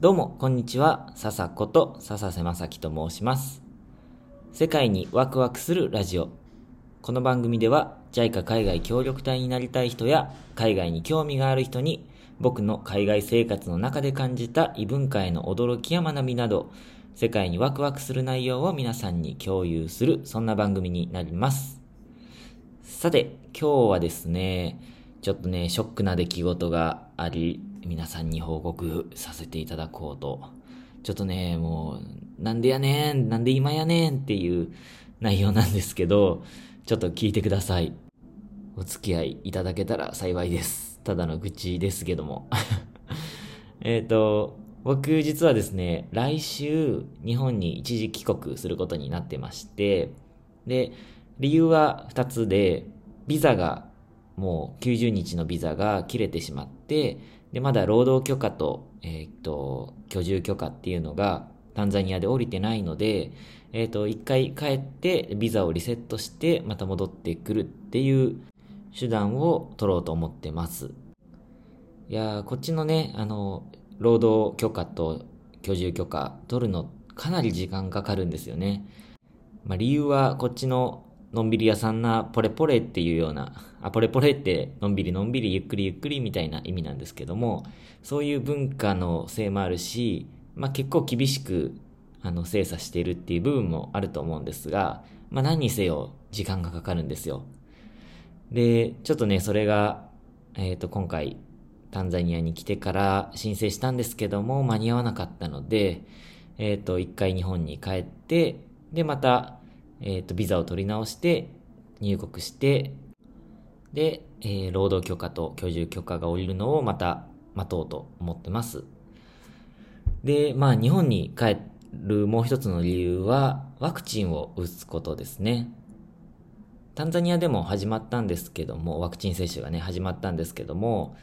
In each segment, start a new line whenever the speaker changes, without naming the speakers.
どうも、こんにちは。笹子と笹瀬正樹と申します。世界にワクワクするラジオ。この番組では、JICA 海外協力隊になりたい人や、海外に興味がある人に、僕の海外生活の中で感じた異文化への驚きや学びなど、世界にワクワクする内容を皆さんに共有する、そんな番組になります。さて、今日はですね、ちょっとね、ショックな出来事があり、皆さんに報告させていただこうと。ちょっとね、もう、なんでやねん、なんで今やねんっていう内容なんですけど、ちょっと聞いてください。お付き合いいただけたら幸いです。ただの愚痴ですけども。えっと、僕実はですね、来週日本に一時帰国することになってまして、で、理由は2つで、ビザがもう90日のビザが切れてしまって、で、まだ労働許可と、えーっと、居住許可っていうのがタンザニアで降りてないので、えーっと、一回帰ってビザをリセットしてまた戻ってくるっていう手段を取ろうと思ってます。いや、こっちのね、あの、労働許可と居住許可取るのかなり時間かかるんですよね。まあ、理由はこっちののんびり屋さんなポレポレっていうような、あ、ポレポレってのんびりのんびりゆっくりゆっくりみたいな意味なんですけども、そういう文化のせいもあるし、まあ、結構厳しくあの精査しているっていう部分もあると思うんですが、まあ、何にせよ時間がかかるんですよ。で、ちょっとね、それが、えっ、と、今回、タンザニアに来てから申請したんですけども、間に合わなかったので、えっ、と、一回日本に帰って、で、また、えっ、と、ビザを取り直して、入国して、で、えー労働許可と居住許可が下りるのをまた待とうと思ってます。で、まあ、日本に帰るもう一つの理由は、ワクチンを打つことですね。タンザニアでも始まったんですけども、ワクチン接種がね、始まったんですけども、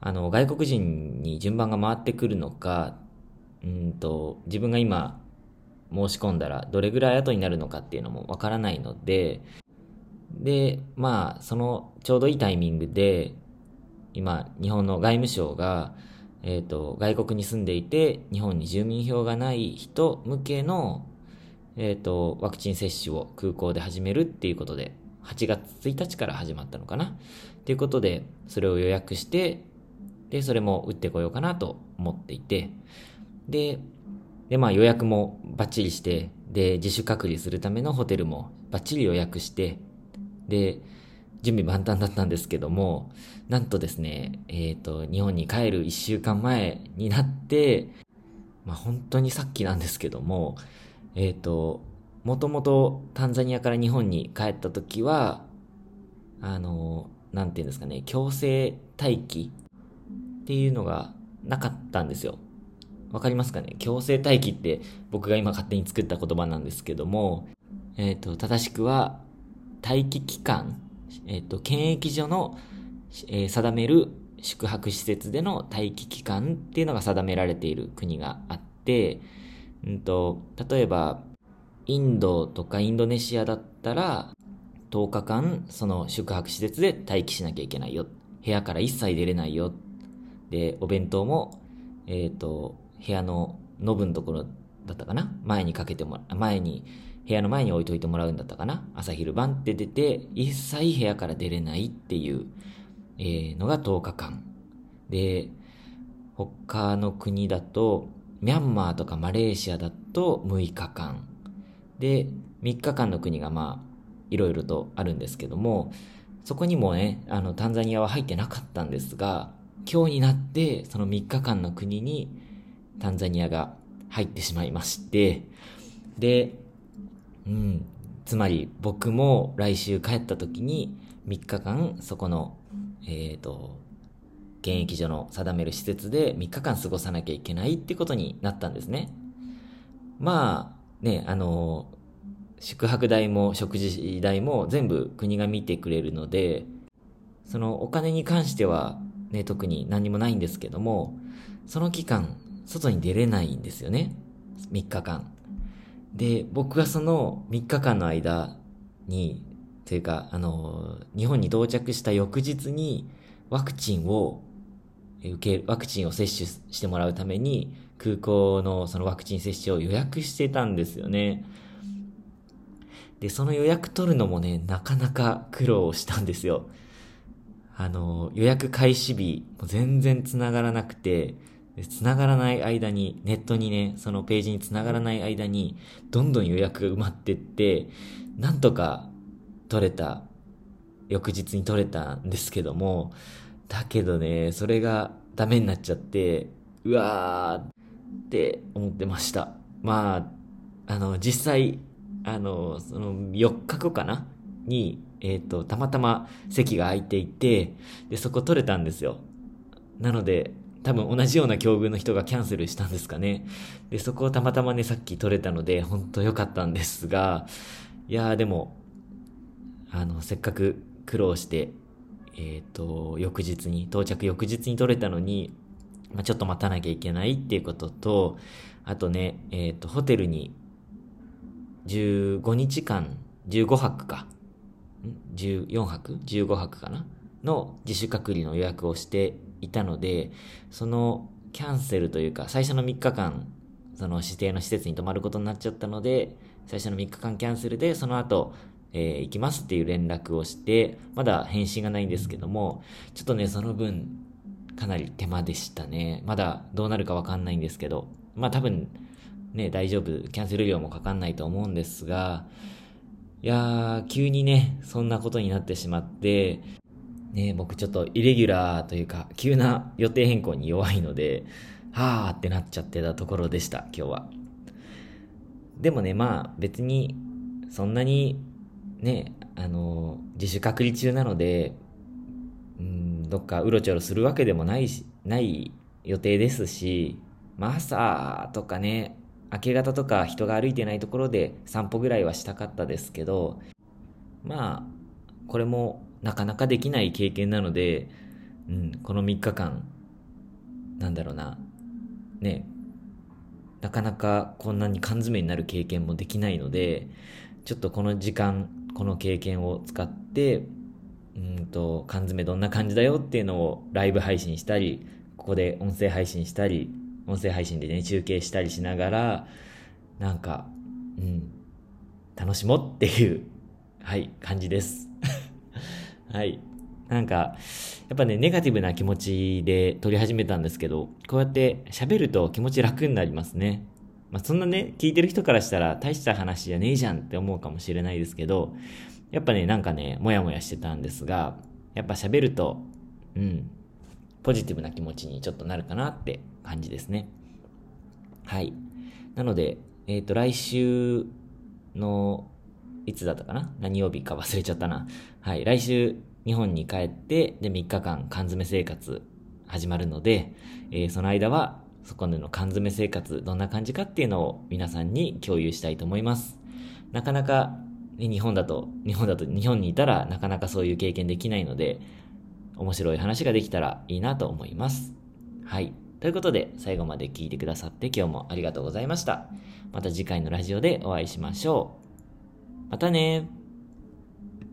あの、外国人に順番が回ってくるのか、うんと、自分が今申し込んだらどれぐらい後になるのかっていうのもわからないので、で、まあ、そのちょうどいいタイミングで、今、日本の外務省が、えっ、と、外国に住んでいて、日本に住民票がない人向けの、えっ、と、ワクチン接種を空港で始めるっていうことで、8月1日から始まったのかな。っていうことで、それを予約して、で、それも打ってこようかなと思っていて、で、で、まあ予約もバッチリして、で、自主隔離するためのホテルもバッチリ予約して、で、準備万端だったんですけども、なんとですね、えっ、と、日本に帰る1週間前になって、まあ本当にさっきなんですけども、えっ、と、もともとタンザニアから日本に帰った時は、あの、なんていうんですかね、強制待機っていうのがなかったんですよ。わかりますかね？強制待機って僕が今勝手に作った言葉なんですけども、えっ、と、正しくは、待機期間、えっ、と、検疫所の、えー定める宿泊施設での待機期間っていうのが定められている国があって、うんと、例えば、インドとかインドネシアだったら、10日間、その宿泊施設で待機しなきゃいけないよ。部屋から一切出れないよ。で、お弁当も、えっ、と、部屋のノブのところだったかな？前にかけてもら、前に、部屋の前に置いといてもらうんだったかな？朝昼晩って出て、一切部屋から出れないっていう、えーのが10日間。で、他の国だと、ミャンマーとかマレーシアだと6日間。で、3日間の国がまあ、いろいろとあるんですけども、そこにもね、あの、タンザニアは入ってなかったんですが、今日になって、その3日間の国に、タンザニアが入ってしまいまして、で、うん、つまり僕も来週帰った時に3日間そこの、えっ、と、検疫所の定める施設で3日間過ごさなきゃいけないってことになったんですね。まあ、ね、あの、宿泊代も食事代も全部国が見てくれるので、そのお金に関してはね、特に何もないんですけども、その期間、外に出れないんですよね。3日間。で、僕はその3日間の間に、というか、あの、日本に到着した翌日にワクチンを、受ける、ワクチンを接種してもらうために、空港のそのワクチン接種を予約してたんですよね。で、その予約取るのもね、なかなか苦労したんですよ。あの、予約開始日、全然繋がらなくて、繋がらない間に、ネットにね、そのページに繋がらない間に、どんどん予約が埋まってって、なんとか取れた、翌日に取れたんですけども、だけどね、それがダメになっちゃって、うわーって思ってました。まあ、あの、実際、あの、その4日後かな？に、えっ、ー、と、たまたま席が空いていて、で、そこ取れたんですよ。なので、多分同じような境遇の人がキャンセルしたんですかね。で、そこをたまたまね、さっき取れたので、本当良かったんですが、いやーでも、あの、せっかく苦労して、えっ、ー、と、翌日に、到着翌日に取れたのに、まあ、ちょっと待たなきゃいけないっていうことと、あとね、えっ、ー、と、ホテルに15日間、15泊か。14泊 ?15 泊かな？の自主隔離の予約をしていたので、そのキャンセルというか、最初の3日間、その指定の施設に泊まることになっちゃったので、最初の3日間キャンセルで、その後、えー、行きますっていう連絡をして、まだ返信がないんですけども、ちょっとね、その分、かなり手間でしたね。まだどうなるかわかんないんですけど、まあ多分、ね、大丈夫、キャンセル料もかかんないと思うんですが、いやー、急にね、そんなことになってしまって、ね、僕ちょっとイレギュラーというか、急な予定変更に弱いので、はーってなっちゃってたところでした、今日は。でもね、まあ別に、そんなに、ね、あの、自主隔離中なので、うん、どっかうろちょろするわけでもないし、ない予定ですし、まあ朝とかね、明け方とか人が歩いてないところで散歩ぐらいはしたかったですけど、まあ、これもなかなかできない経験なので、うん、この3日間、なんだろうな、ね、なかなかこんなに缶詰になる経験もできないので、ちょっとこの時間、この経験を使って、うんと、缶詰どんな感じだよっていうのをライブ配信したり、ここで音声配信したり、音声配信でね、中継したりしながら、なんか、うん、楽しもうっていう、はい、感じです。はい。なんか、やっぱね、ネガティブな気持ちで撮り始めたんですけど、こうやって喋ると気持ち楽になりますね。まあ、そんなね、聞いてる人からしたら大した話じゃねえじゃんって思うかもしれないですけど、やっぱね、なんかね、もやもやしてたんですが、やっぱ喋ると、うん、ポジティブな気持ちにちょっとなるかなって感じですね。はい。なので、えっ、ー、と、来週の、いつだったかな？何曜日か忘れちゃったな。はい。来週、日本に帰って、で、3日間缶詰生活始まるので、えー、その間は、そこでの缶詰生活、どんな感じかっていうのを皆さんに共有したいと思います。なかなか、日本だと、日本だと、日本にいたらなかなかそういう経験できないので、面白い話ができたらいいなと思います。はい。ということで、最後まで聞いてくださって今日もありがとうございました。また次回のラジオでお会いしましょう。またね